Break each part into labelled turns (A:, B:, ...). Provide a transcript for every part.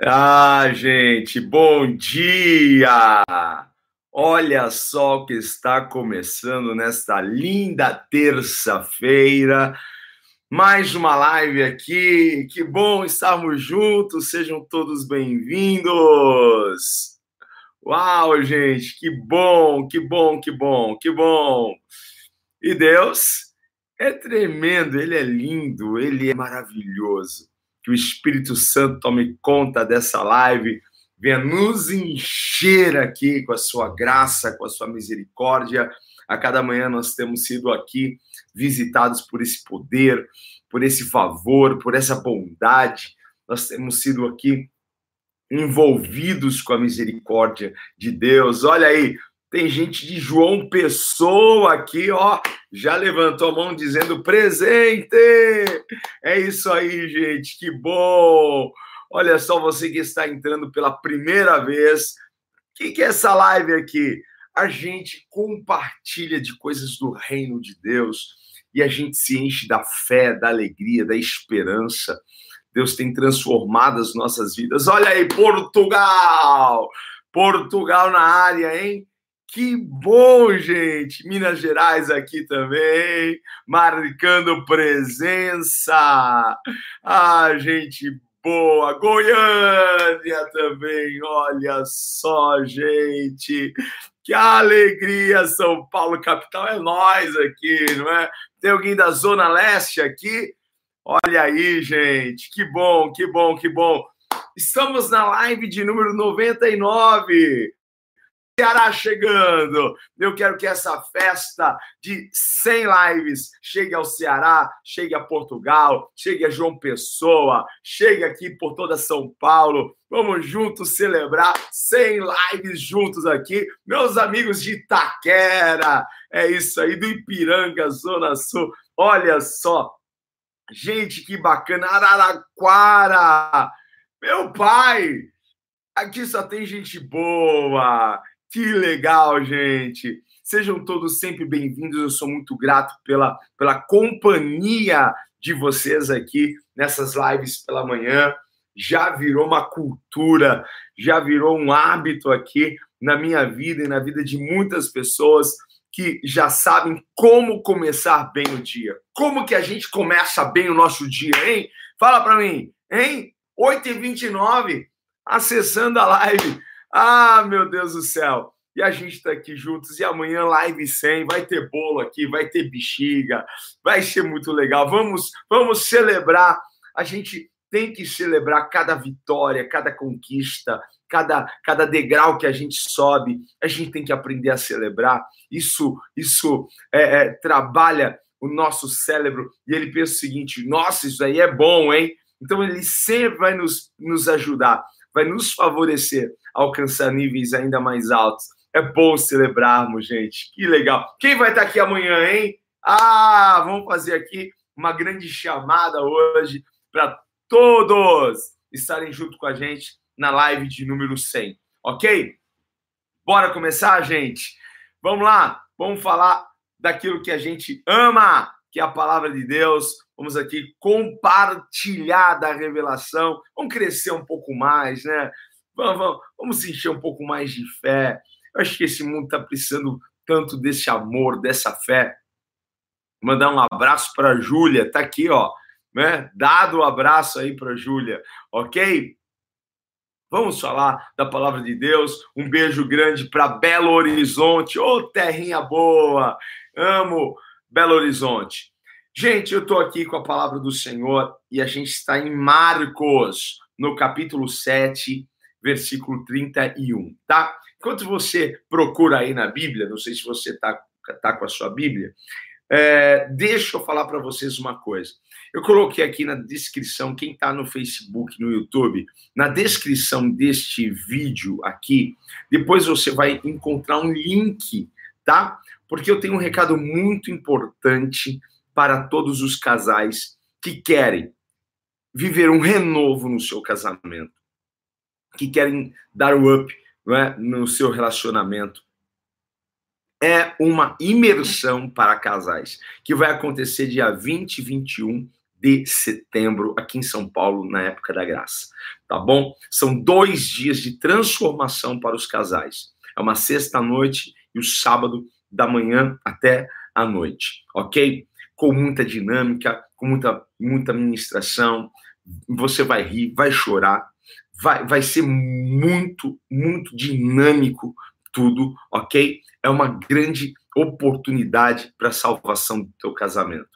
A: Ah, gente, bom dia! Olha só o que está começando nesta linda terça-feira. Mais uma live aqui. Que bom estarmos juntos. Sejam todos bem-vindos. Uau, gente, que bom, que bom, que bom, que bom. E Deus é tremendo, ele é lindo, ele é maravilhoso que o Espírito Santo tome conta dessa live, venha nos encher aqui com a sua graça, com a sua misericórdia. A cada manhã nós temos sido aqui visitados por esse poder, por esse favor, por essa bondade. Nós temos sido aqui envolvidos com a misericórdia de Deus. Olha aí, tem gente de João Pessoa aqui, ó, já levantou a mão dizendo presente. É isso aí, gente, que bom. Olha só você que está entrando pela primeira vez. O que, que é essa live aqui? A gente compartilha de coisas do reino de Deus e a gente se enche da fé, da alegria, da esperança. Deus tem transformado as nossas vidas. Olha aí, Portugal! Portugal na área, hein? Que bom, gente! Minas Gerais aqui também, marcando presença. Ah, gente boa! Goiânia também, olha só, gente! Que alegria! São Paulo, capital, é nós aqui, não é? Tem alguém da Zona Leste aqui? Olha aí, gente! Que bom, que bom, que bom! Estamos na live de número 99. Ceará chegando. Eu quero que essa festa de 100 lives chegue ao Ceará, chegue a Portugal, chegue a João Pessoa, chegue aqui por toda São Paulo. Vamos juntos celebrar 100 lives juntos aqui. Meus amigos de Itaquera, é isso aí, do Ipiranga, Zona Sul. Olha só, gente, que bacana. Araraquara, meu pai, aqui só tem gente boa. Que legal, gente! Sejam todos sempre bem-vindos. Eu sou muito grato pela, pela companhia de vocês aqui nessas lives pela manhã. Já virou uma cultura, já virou um hábito aqui na minha vida e na vida de muitas pessoas que já sabem como começar bem o dia. Como que a gente começa bem o nosso dia, hein? Fala para mim, hein? 8h29, acessando a live. Ah, meu Deus do céu. E a gente está aqui juntos. E amanhã, live 100. Vai ter bolo aqui, vai ter bexiga. Vai ser muito legal. Vamos, vamos celebrar. A gente tem que celebrar cada vitória, cada conquista, cada, cada degrau que a gente sobe. A gente tem que aprender a celebrar. Isso, isso é, é, trabalha o nosso cérebro. E ele pensa o seguinte: nossa, isso aí é bom, hein? Então ele sempre vai nos, nos ajudar vai nos favorecer alcançar níveis ainda mais altos. É bom celebrarmos, gente. Que legal. Quem vai estar aqui amanhã, hein? Ah, vamos fazer aqui uma grande chamada hoje para todos estarem junto com a gente na live de número 100, ok? Bora começar, gente? Vamos lá, vamos falar daquilo que a gente ama, que é a palavra de Deus. Vamos aqui compartilhar da revelação. Vamos crescer um pouco mais, né? Vamos, vamos, vamos encher um pouco mais de fé. Eu acho que esse mundo está precisando tanto desse amor, dessa fé. Mandar um abraço para a Júlia, tá aqui, ó, né? Dado o um abraço aí para a Júlia, ok? Vamos falar da palavra de Deus. Um beijo grande para Belo Horizonte. Ô, oh, terrinha boa! Amo Belo Horizonte. Gente, eu estou aqui com a palavra do Senhor e a gente está em Marcos, no capítulo 7, versículo 31, tá? Enquanto você procura aí na Bíblia, não sei se você está tá com a sua Bíblia, é, deixa eu falar para vocês uma coisa. Eu coloquei aqui na descrição, quem está no Facebook, no YouTube, na descrição deste vídeo aqui, depois você vai encontrar um link, tá? porque eu tenho um recado muito importante para todos os casais que querem viver um renovo no seu casamento, que querem dar o up é, no seu relacionamento. É uma imersão para casais que vai acontecer dia 20 e 21 de setembro, aqui em São Paulo, na época da graça. Tá bom? São dois dias de transformação para os casais. É uma sexta-noite e o sábado da manhã até a noite, ok? Com muita dinâmica, com muita, muita ministração. Você vai rir, vai chorar, vai, vai ser muito, muito dinâmico tudo, ok? É uma grande oportunidade para a salvação do teu casamento.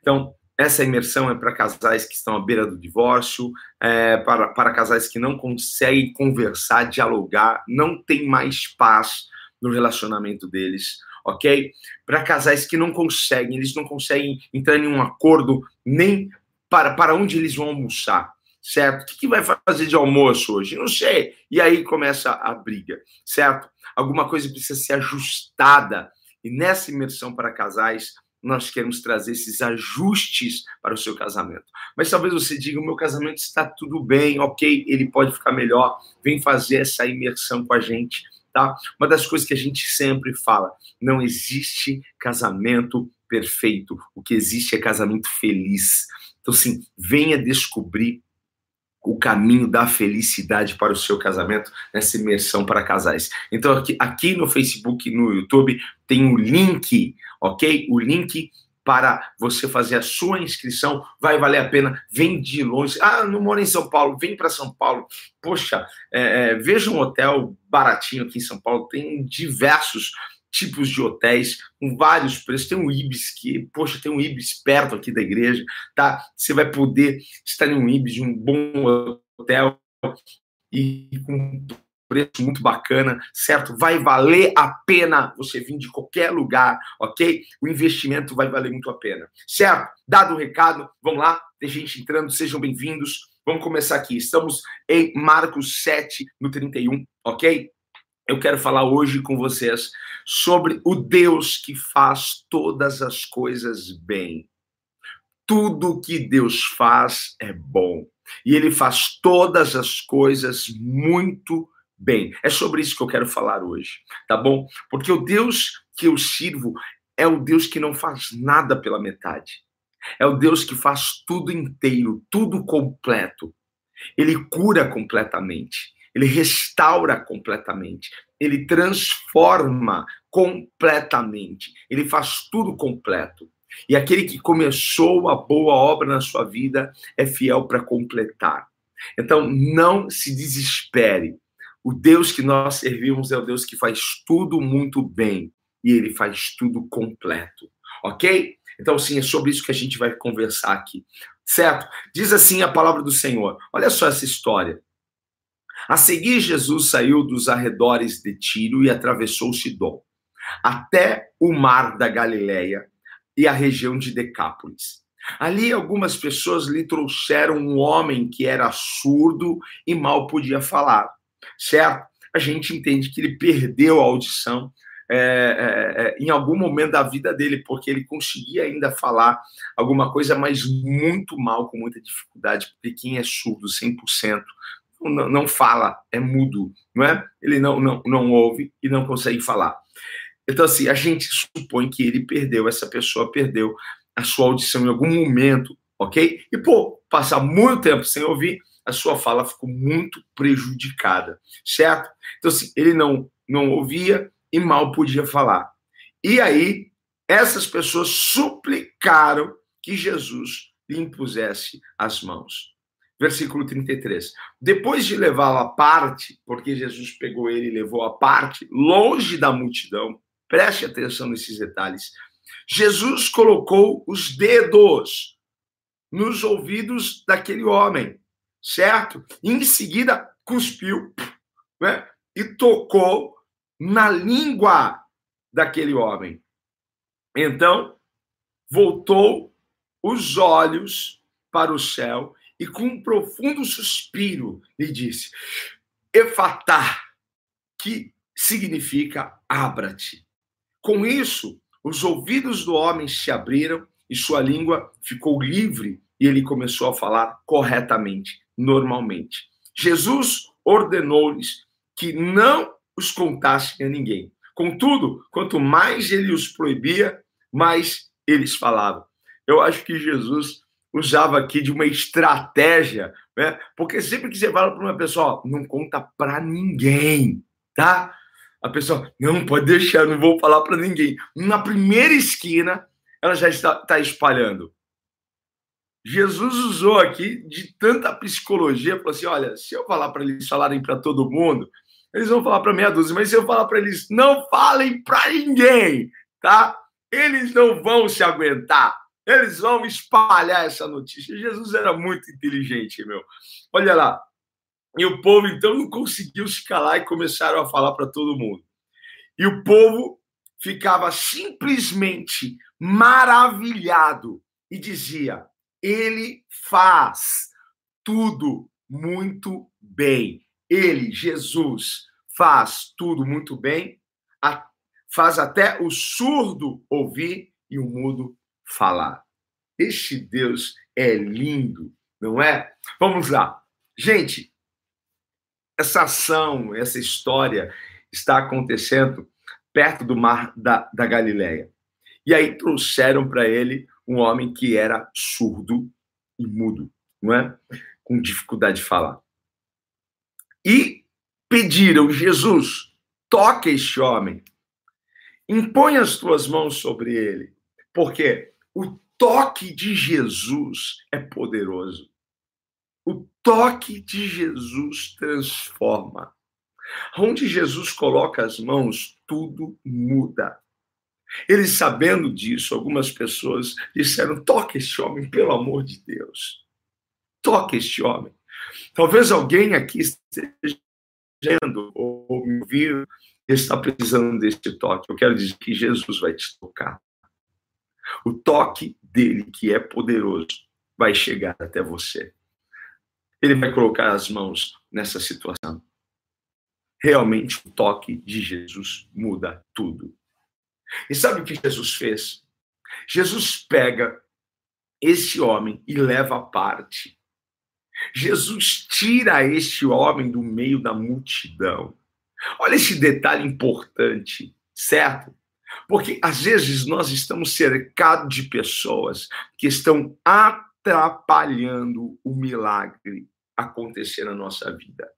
A: Então, essa imersão é para casais que estão à beira do divórcio, é para, para casais que não conseguem conversar, dialogar, não tem mais paz no relacionamento deles, ok? Para casais que não conseguem, eles não conseguem entrar em um acordo nem para, para onde eles vão almoçar, certo? O que, que vai fazer de almoço hoje? Não sei. E aí começa a briga, certo? Alguma coisa precisa ser ajustada. E nessa imersão para casais, nós queremos trazer esses ajustes para o seu casamento. Mas talvez você diga: o meu casamento está tudo bem, ok, ele pode ficar melhor. Vem fazer essa imersão com a gente, tá? Uma das coisas que a gente sempre fala: não existe casamento perfeito. O que existe é casamento feliz. Então, assim, venha descobrir o caminho da felicidade para o seu casamento nessa imersão para casais. Então, aqui, aqui no Facebook no YouTube tem o um link, ok? O link para você fazer a sua inscrição, vai valer a pena. Vem de longe. Ah, não moro em São Paulo, vem para São Paulo. Poxa, é, é, veja um hotel baratinho aqui em São Paulo, tem diversos tipos de hotéis com vários preços. Tem um Ibis que, poxa, tem um Ibis perto aqui da igreja, tá? Você vai poder estar em um Ibis um bom hotel e com preço muito bacana, certo? Vai valer a pena você vir de qualquer lugar, ok? O investimento vai valer muito a pena, certo? Dado o recado, vamos lá, tem gente entrando, sejam bem-vindos. Vamos começar aqui. Estamos em Marcos 7, no 31, ok? Eu quero falar hoje com vocês sobre o Deus que faz todas as coisas bem. Tudo que Deus faz é bom. E ele faz todas as coisas muito bem. É sobre isso que eu quero falar hoje, tá bom? Porque o Deus que eu sirvo é o Deus que não faz nada pela metade. É o Deus que faz tudo inteiro, tudo completo. Ele cura completamente. Ele restaura completamente, ele transforma completamente, ele faz tudo completo. E aquele que começou a boa obra na sua vida é fiel para completar. Então, não se desespere. O Deus que nós servimos é o Deus que faz tudo muito bem e ele faz tudo completo. Ok? Então, sim, é sobre isso que a gente vai conversar aqui. Certo? Diz assim a palavra do Senhor. Olha só essa história. A seguir, Jesus saiu dos arredores de Tiro e atravessou Sidom, até o mar da Galileia e a região de Decápolis. Ali, algumas pessoas lhe trouxeram um homem que era surdo e mal podia falar, certo? A gente entende que ele perdeu a audição é, é, é, em algum momento da vida dele, porque ele conseguia ainda falar alguma coisa, mas muito mal, com muita dificuldade, porque quem é surdo 100% não, não fala, é mudo, não é? Ele não, não, não ouve e não consegue falar. Então, assim, a gente supõe que ele perdeu, essa pessoa perdeu a sua audição em algum momento, ok? E, pô, passar muito tempo sem ouvir, a sua fala ficou muito prejudicada, certo? Então, assim, ele não, não ouvia e mal podia falar. E aí, essas pessoas suplicaram que Jesus lhe impusesse as mãos versículo 33. Depois de levá-lo à parte, porque Jesus pegou ele e levou à parte, longe da multidão, preste atenção nesses detalhes. Jesus colocou os dedos nos ouvidos daquele homem, certo? Em seguida, cuspiu né? e tocou na língua daquele homem. Então, voltou os olhos para o céu e com um profundo suspiro lhe disse: Efatá, que significa abra-te. Com isso, os ouvidos do homem se abriram e sua língua ficou livre e ele começou a falar corretamente, normalmente. Jesus ordenou-lhes que não os contassem a ninguém. Contudo, quanto mais ele os proibia, mais eles falavam. Eu acho que Jesus usava aqui de uma estratégia, né? Porque sempre que você fala para uma pessoa, não conta para ninguém, tá? A pessoa, não, pode deixar, não vou falar para ninguém. Na primeira esquina, ela já está, está espalhando. Jesus usou aqui de tanta psicologia, falou assim: olha, se eu falar para eles falarem para todo mundo, eles vão falar para meia dúzia, mas se eu falar para eles não falem para ninguém, tá? Eles não vão se aguentar. Eles vão espalhar essa notícia. Jesus era muito inteligente, meu. Olha lá. E o povo então não conseguiu se calar e começaram a falar para todo mundo. E o povo ficava simplesmente maravilhado e dizia: Ele faz tudo muito bem. Ele, Jesus, faz tudo muito bem, faz até o surdo ouvir e o mudo falar. Este Deus é lindo, não é? Vamos lá. Gente, essa ação, essa história está acontecendo perto do mar da, da Galileia. E aí trouxeram para ele um homem que era surdo e mudo, não é? Com dificuldade de falar. E pediram, Jesus, toque este homem, impõe as tuas mãos sobre ele, porque o toque de Jesus é poderoso. O toque de Jesus transforma. Onde Jesus coloca as mãos, tudo muda. Eles sabendo disso, algumas pessoas disseram: toque este homem, pelo amor de Deus. Toque este homem. Talvez alguém aqui esteja vendo ou me ouvindo está precisando desse toque. Eu quero dizer que Jesus vai te tocar. O toque dele, que é poderoso, vai chegar até você. Ele vai colocar as mãos nessa situação. Realmente, o toque de Jesus muda tudo. E sabe o que Jesus fez? Jesus pega esse homem e leva a parte. Jesus tira este homem do meio da multidão. Olha esse detalhe importante, certo? Porque às vezes nós estamos cercados de pessoas que estão atrapalhando o milagre acontecer na nossa vida.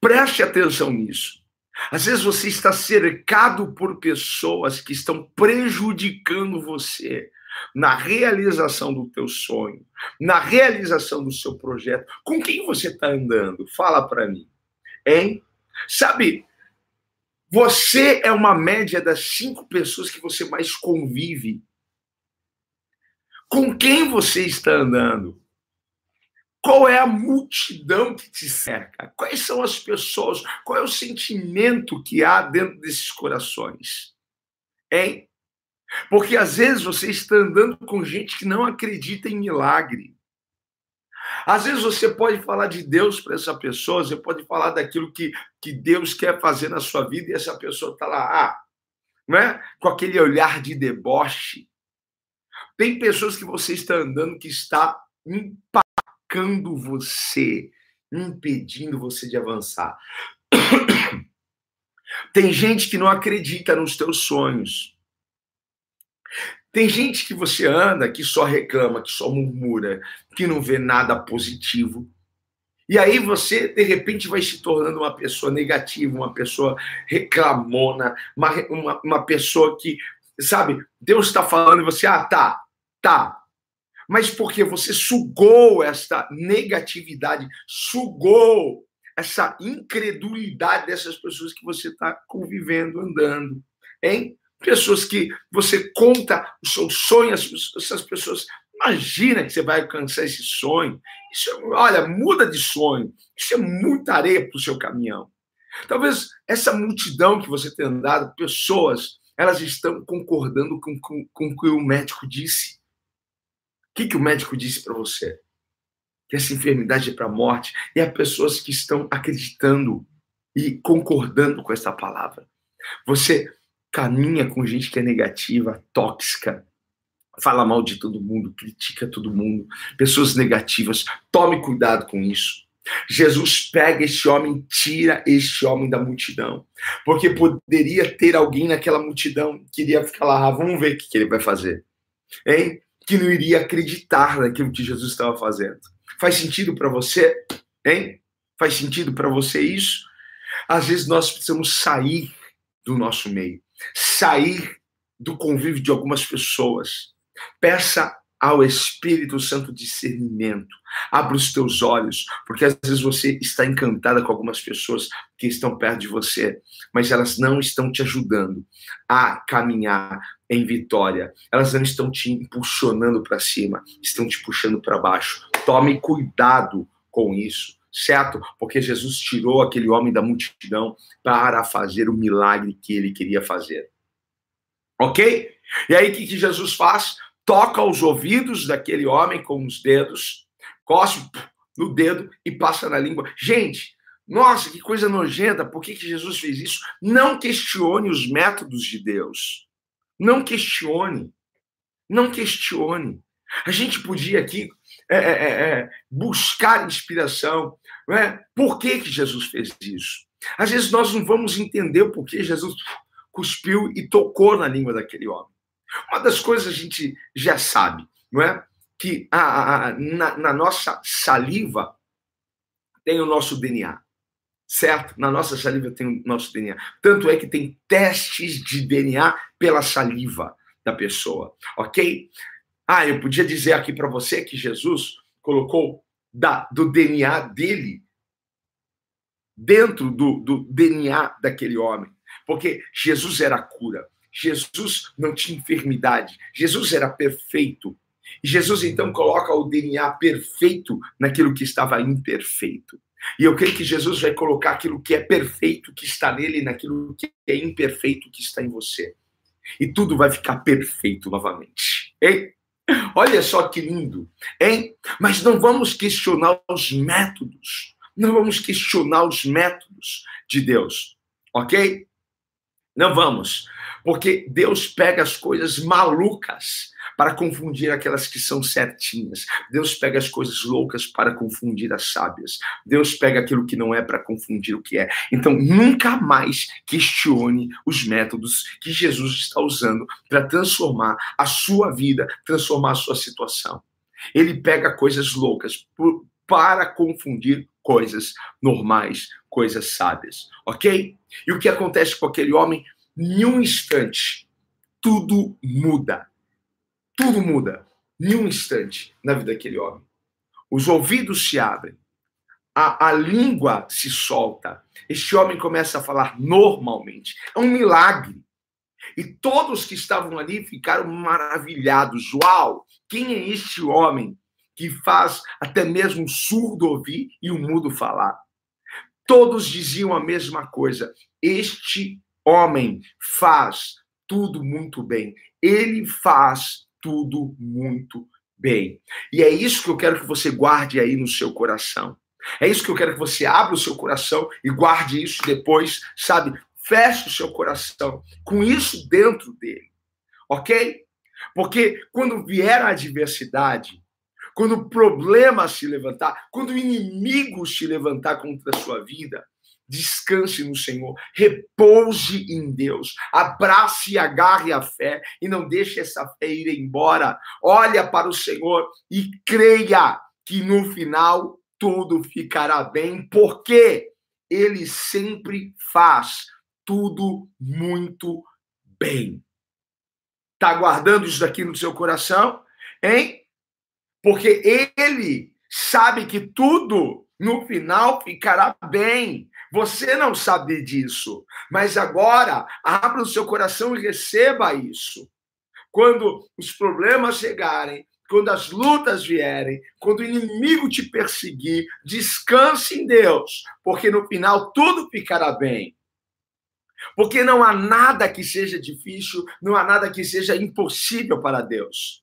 A: Preste atenção nisso. Às vezes você está cercado por pessoas que estão prejudicando você na realização do teu sonho, na realização do seu projeto. Com quem você está andando? Fala para mim. Hein? Sabe, você é uma média das cinco pessoas que você mais convive. Com quem você está andando? Qual é a multidão que te cerca? Quais são as pessoas? Qual é o sentimento que há dentro desses corações? Hein? Porque às vezes você está andando com gente que não acredita em milagre. Às vezes você pode falar de Deus para essa pessoa, você pode falar daquilo que, que Deus quer fazer na sua vida e essa pessoa está lá, ah, né? com aquele olhar de deboche. Tem pessoas que você está andando que está empacando você, impedindo você de avançar. Tem gente que não acredita nos teus sonhos. Tem gente que você anda que só reclama, que só murmura, que não vê nada positivo. E aí você, de repente, vai se tornando uma pessoa negativa, uma pessoa reclamona, uma, uma, uma pessoa que, sabe, Deus está falando e você, ah, tá, tá. Mas porque você sugou essa negatividade, sugou essa incredulidade dessas pessoas que você está convivendo, andando, hein? Pessoas que você conta o seu sonho, essas pessoas. Imagina que você vai alcançar esse sonho. Isso, é, olha, muda de sonho. Isso é muita areia para o seu caminhão. Talvez essa multidão que você tem andado, pessoas, elas estão concordando com, com, com o que o médico disse. O que, que o médico disse para você? Que essa enfermidade é para a morte. E há pessoas que estão acreditando e concordando com essa palavra. Você caminha com gente que é negativa, tóxica, fala mal de todo mundo, critica todo mundo, pessoas negativas. Tome cuidado com isso. Jesus pega este homem, tira este homem da multidão, porque poderia ter alguém naquela multidão que iria ficar lá, ah, vamos ver o que, ele vai fazer, hein? Que não iria acreditar naquilo que Jesus estava fazendo. Faz sentido para você? Hein? Faz sentido para você isso? Às vezes nós precisamos sair do nosso meio, sair do convívio de algumas pessoas. Peça ao Espírito Santo discernimento. Abra os teus olhos, porque às vezes você está encantada com algumas pessoas que estão perto de você, mas elas não estão te ajudando a caminhar em vitória. Elas não estão te impulsionando para cima, estão te puxando para baixo. Tome cuidado com isso certo? Porque Jesus tirou aquele homem da multidão para fazer o milagre que ele queria fazer. Ok? E aí o que, que Jesus faz? toca os ouvidos daquele homem com os dedos, cospe no dedo e passa na língua. Gente, nossa, que coisa nojenta, por que, que Jesus fez isso? Não questione os métodos de Deus. Não questione. Não questione. A gente podia aqui é, é, é, é buscar inspiração. Não é? Por que, que Jesus fez isso? Às vezes nós não vamos entender o porquê Jesus cuspiu e tocou na língua daquele homem. Uma das coisas a gente já sabe, não é? Que a, a, na, na nossa saliva tem o nosso DNA, certo? Na nossa saliva tem o nosso DNA. Tanto é que tem testes de DNA pela saliva da pessoa, ok? Ah, eu podia dizer aqui para você que Jesus colocou da, do DNA dele dentro do, do DNA daquele homem, porque Jesus era cura. Jesus não tinha enfermidade, Jesus era perfeito. E Jesus então coloca o DNA perfeito naquilo que estava imperfeito. E eu creio que Jesus vai colocar aquilo que é perfeito que está nele naquilo que é imperfeito que está em você. E tudo vai ficar perfeito novamente. Hein? Olha só que lindo, hein? Mas não vamos questionar os métodos. Não vamos questionar os métodos de Deus, ok? Não vamos. Porque Deus pega as coisas malucas para confundir aquelas que são certinhas. Deus pega as coisas loucas para confundir as sábias. Deus pega aquilo que não é para confundir o que é. Então, nunca mais questione os métodos que Jesus está usando para transformar a sua vida, transformar a sua situação. Ele pega coisas loucas para confundir coisas normais, coisas sábias, ok? E o que acontece com aquele homem? Em um instante, tudo muda. Tudo muda. Em um instante na vida daquele homem. Os ouvidos se abrem, a, a língua se solta. Este homem começa a falar normalmente. É um milagre. E todos que estavam ali ficaram maravilhados. Uau! Quem é este homem que faz até mesmo o surdo ouvir e o mudo falar? Todos diziam a mesma coisa. Este homem faz tudo muito bem. Ele faz tudo muito bem. E é isso que eu quero que você guarde aí no seu coração. É isso que eu quero que você abra o seu coração e guarde isso depois, sabe? Feche o seu coração com isso dentro dele. Ok? Porque quando vier a adversidade, quando o problema se levantar, quando o inimigo se levantar contra a sua vida, descanse no Senhor, repouse em Deus, abrace e agarre a fé e não deixe essa fé ir embora. Olha para o Senhor e creia que no final tudo ficará bem, porque ele sempre faz tudo muito bem. Tá guardando isso daqui no seu coração, hein? Porque ele sabe que tudo no final ficará bem. Você não sabe disso, mas agora abra o seu coração e receba isso. Quando os problemas chegarem, quando as lutas vierem, quando o inimigo te perseguir, descanse em Deus, porque no final tudo ficará bem. Porque não há nada que seja difícil, não há nada que seja impossível para Deus.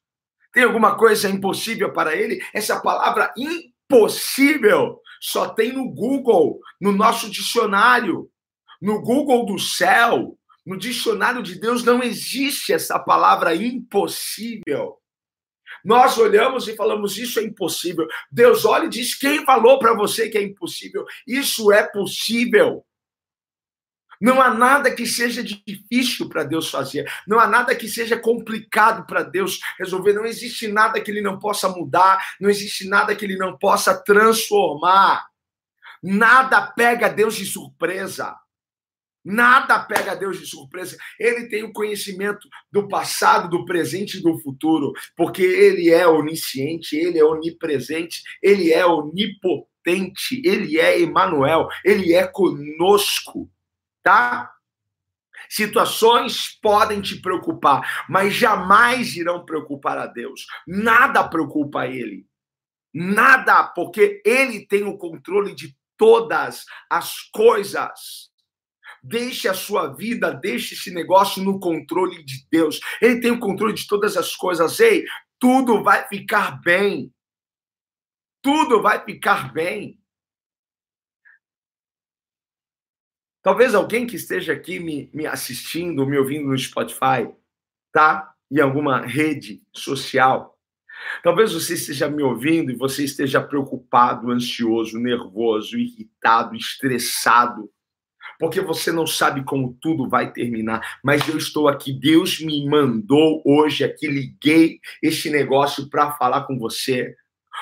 A: Tem alguma coisa impossível para Ele? Essa palavra impossível só tem no Google, no nosso dicionário. No Google do céu, no dicionário de Deus, não existe essa palavra impossível. Nós olhamos e falamos, isso é impossível. Deus olha e diz: quem falou para você que é impossível? Isso é possível. Não há nada que seja difícil para Deus fazer. Não há nada que seja complicado para Deus resolver. Não existe nada que ele não possa mudar. Não existe nada que ele não possa transformar. Nada pega Deus de surpresa. Nada pega Deus de surpresa. Ele tem o conhecimento do passado, do presente e do futuro, porque ele é onisciente, ele é onipresente, ele é onipotente, ele é Emanuel, ele é conosco tá? Situações podem te preocupar, mas jamais irão preocupar a Deus. Nada preocupa ele. Nada, porque ele tem o controle de todas as coisas. Deixe a sua vida, deixe esse negócio no controle de Deus. Ele tem o controle de todas as coisas. Ei, tudo vai ficar bem. Tudo vai ficar bem. Talvez alguém que esteja aqui me, me assistindo, me ouvindo no Spotify, tá? Em alguma rede social. Talvez você esteja me ouvindo e você esteja preocupado, ansioso, nervoso, irritado, estressado, porque você não sabe como tudo vai terminar. Mas eu estou aqui, Deus me mandou hoje aqui, liguei este negócio para falar com você,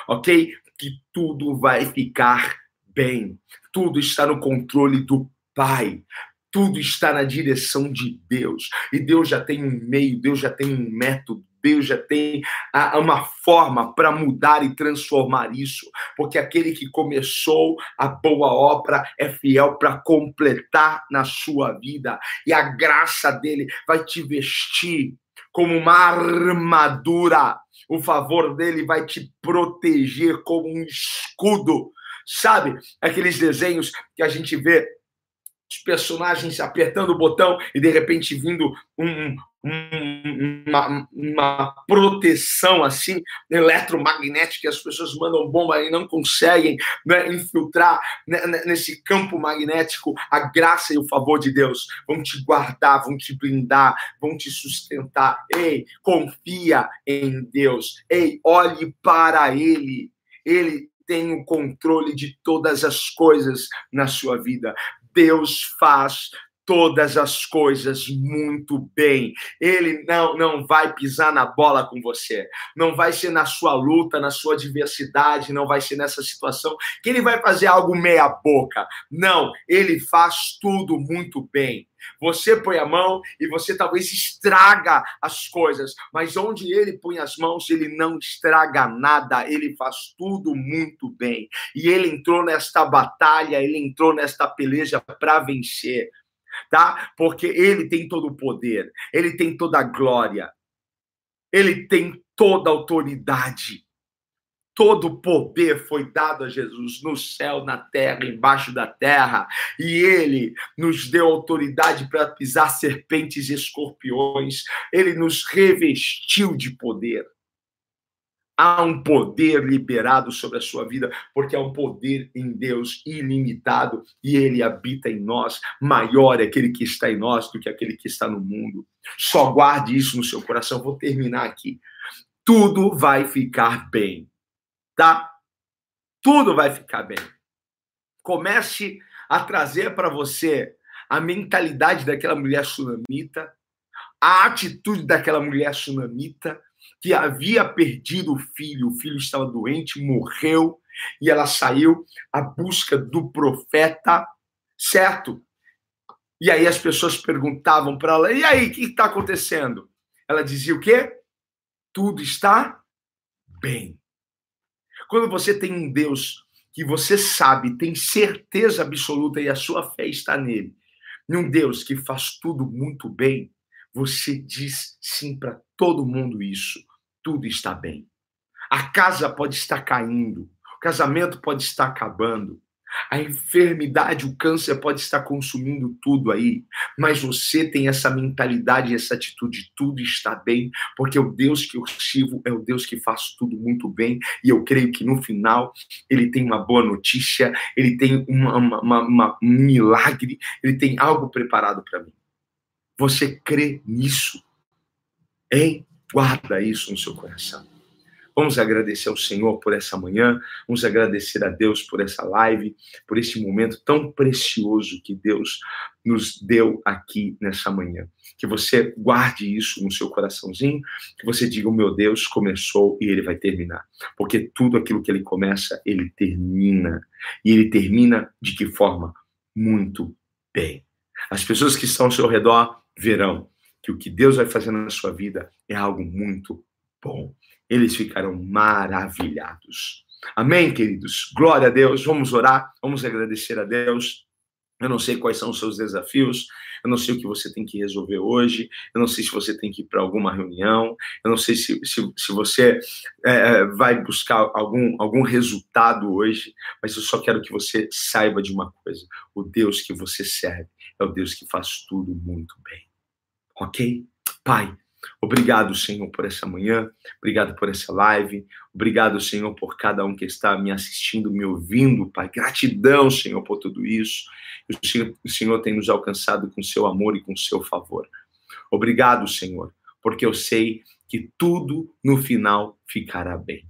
A: ok? Que tudo vai ficar bem. Tudo está no controle do Pai. Tudo está na direção de Deus. E Deus já tem um meio, Deus já tem um método, Deus já tem uma forma para mudar e transformar isso, porque aquele que começou a boa obra é fiel para completar na sua vida, e a graça dele vai te vestir como uma armadura, o favor dele vai te proteger como um escudo. Sabe aqueles desenhos que a gente vê os personagens apertando o botão e de repente vindo um, um, uma, uma, proteção assim eletromagnética, as pessoas mandam bomba e não conseguem né, infiltrar né, nesse campo magnético a graça e o favor de Deus. Vão te guardar, vão te blindar, vão te sustentar. Ei, confia em Deus. Ei, olhe para Ele. Ele tem o controle de todas as coisas na sua vida. Deus faz todas as coisas muito bem. Ele não não vai pisar na bola com você. Não vai ser na sua luta, na sua diversidade, não vai ser nessa situação que ele vai fazer algo meia boca. Não, ele faz tudo muito bem. Você põe a mão e você talvez estraga as coisas, mas onde ele põe as mãos, ele não estraga nada, ele faz tudo muito bem. E ele entrou nesta batalha, ele entrou nesta peleja para vencer, tá? Porque ele tem todo o poder, ele tem toda a glória, ele tem toda a autoridade. Todo poder foi dado a Jesus no céu, na terra, embaixo da terra, e ele nos deu autoridade para pisar serpentes e escorpiões, ele nos revestiu de poder. Há um poder liberado sobre a sua vida, porque há um poder em Deus ilimitado e ele habita em nós. Maior é aquele que está em nós do que aquele que está no mundo. Só guarde isso no seu coração. Vou terminar aqui. Tudo vai ficar bem tá? Tudo vai ficar bem. Comece a trazer para você a mentalidade daquela mulher sunamita, a atitude daquela mulher sunamita que havia perdido o filho, o filho estava doente, morreu, e ela saiu à busca do profeta, certo? E aí as pessoas perguntavam para ela: e aí, o que está acontecendo? Ela dizia o quê? Tudo está bem. Quando você tem um Deus que você sabe, tem certeza absoluta e a sua fé está nele, num Deus que faz tudo muito bem, você diz sim para todo mundo isso. Tudo está bem. A casa pode estar caindo, o casamento pode estar acabando, a enfermidade, o câncer pode estar consumindo tudo aí, mas você tem essa mentalidade, essa atitude, tudo está bem, porque o Deus que eu sirvo é o Deus que faz tudo muito bem, e eu creio que no final ele tem uma boa notícia, ele tem um milagre, ele tem algo preparado para mim. Você crê nisso? Hein? Guarda isso no seu coração. Vamos agradecer ao Senhor por essa manhã, vamos agradecer a Deus por essa live, por esse momento tão precioso que Deus nos deu aqui nessa manhã. Que você guarde isso no seu coraçãozinho, que você diga: o meu Deus começou e ele vai terminar. Porque tudo aquilo que ele começa, ele termina. E ele termina de que forma? Muito bem. As pessoas que estão ao seu redor verão que o que Deus vai fazer na sua vida é algo muito bom. Eles ficarão maravilhados. Amém, queridos? Glória a Deus. Vamos orar, vamos agradecer a Deus. Eu não sei quais são os seus desafios, eu não sei o que você tem que resolver hoje, eu não sei se você tem que ir para alguma reunião, eu não sei se, se, se você é, é, vai buscar algum, algum resultado hoje, mas eu só quero que você saiba de uma coisa: o Deus que você serve é o Deus que faz tudo muito bem. Ok? Pai, Obrigado, Senhor, por essa manhã, obrigado por essa live, obrigado, Senhor, por cada um que está me assistindo, me ouvindo, Pai. Gratidão, Senhor, por tudo isso. O Senhor, o Senhor tem nos alcançado com seu amor e com seu favor. Obrigado, Senhor, porque eu sei que tudo no final ficará bem.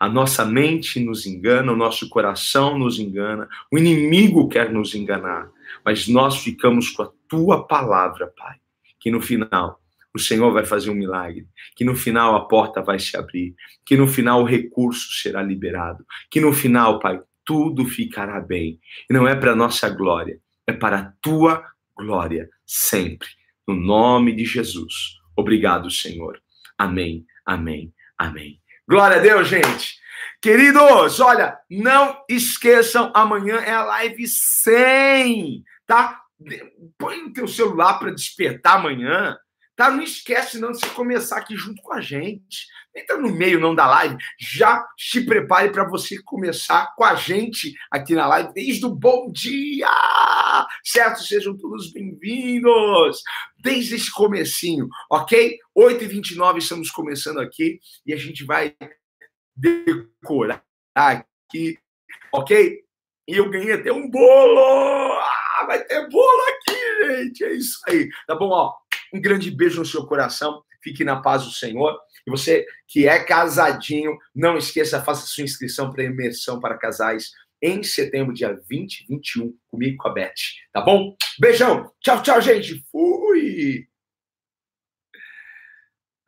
A: A nossa mente nos engana, o nosso coração nos engana, o inimigo quer nos enganar, mas nós ficamos com a tua palavra, Pai, que no final o Senhor vai fazer um milagre, que no final a porta vai se abrir, que no final o recurso será liberado, que no final, Pai, tudo ficará bem. E não é para nossa glória, é para a tua glória sempre. No nome de Jesus. Obrigado, Senhor. Amém, amém, amém. Glória a Deus, gente. Queridos, olha, não esqueçam, amanhã é a live 100, tá? Põe o teu celular para despertar amanhã. Tá? Não esquece não de você começar aqui junto com a gente. Entra no meio não da live, já se prepare para você começar com a gente aqui na live desde o bom dia. Certo? Sejam todos bem-vindos. Desde esse comecinho, ok? 8h29 estamos começando aqui e a gente vai decorar aqui, ok? E eu ganhei até um bolo! Ah, vai ter bolo aqui, gente! É isso aí. Tá bom, ó? Um grande beijo no seu coração. Fique na paz do Senhor. E você que é casadinho, não esqueça, faça sua inscrição para imersão para casais em setembro, dia 20 e 21, comigo com a Beth. Tá bom? Beijão. Tchau, tchau, gente. Fui.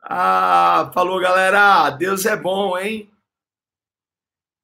A: Ah, falou, galera. Deus é bom, hein?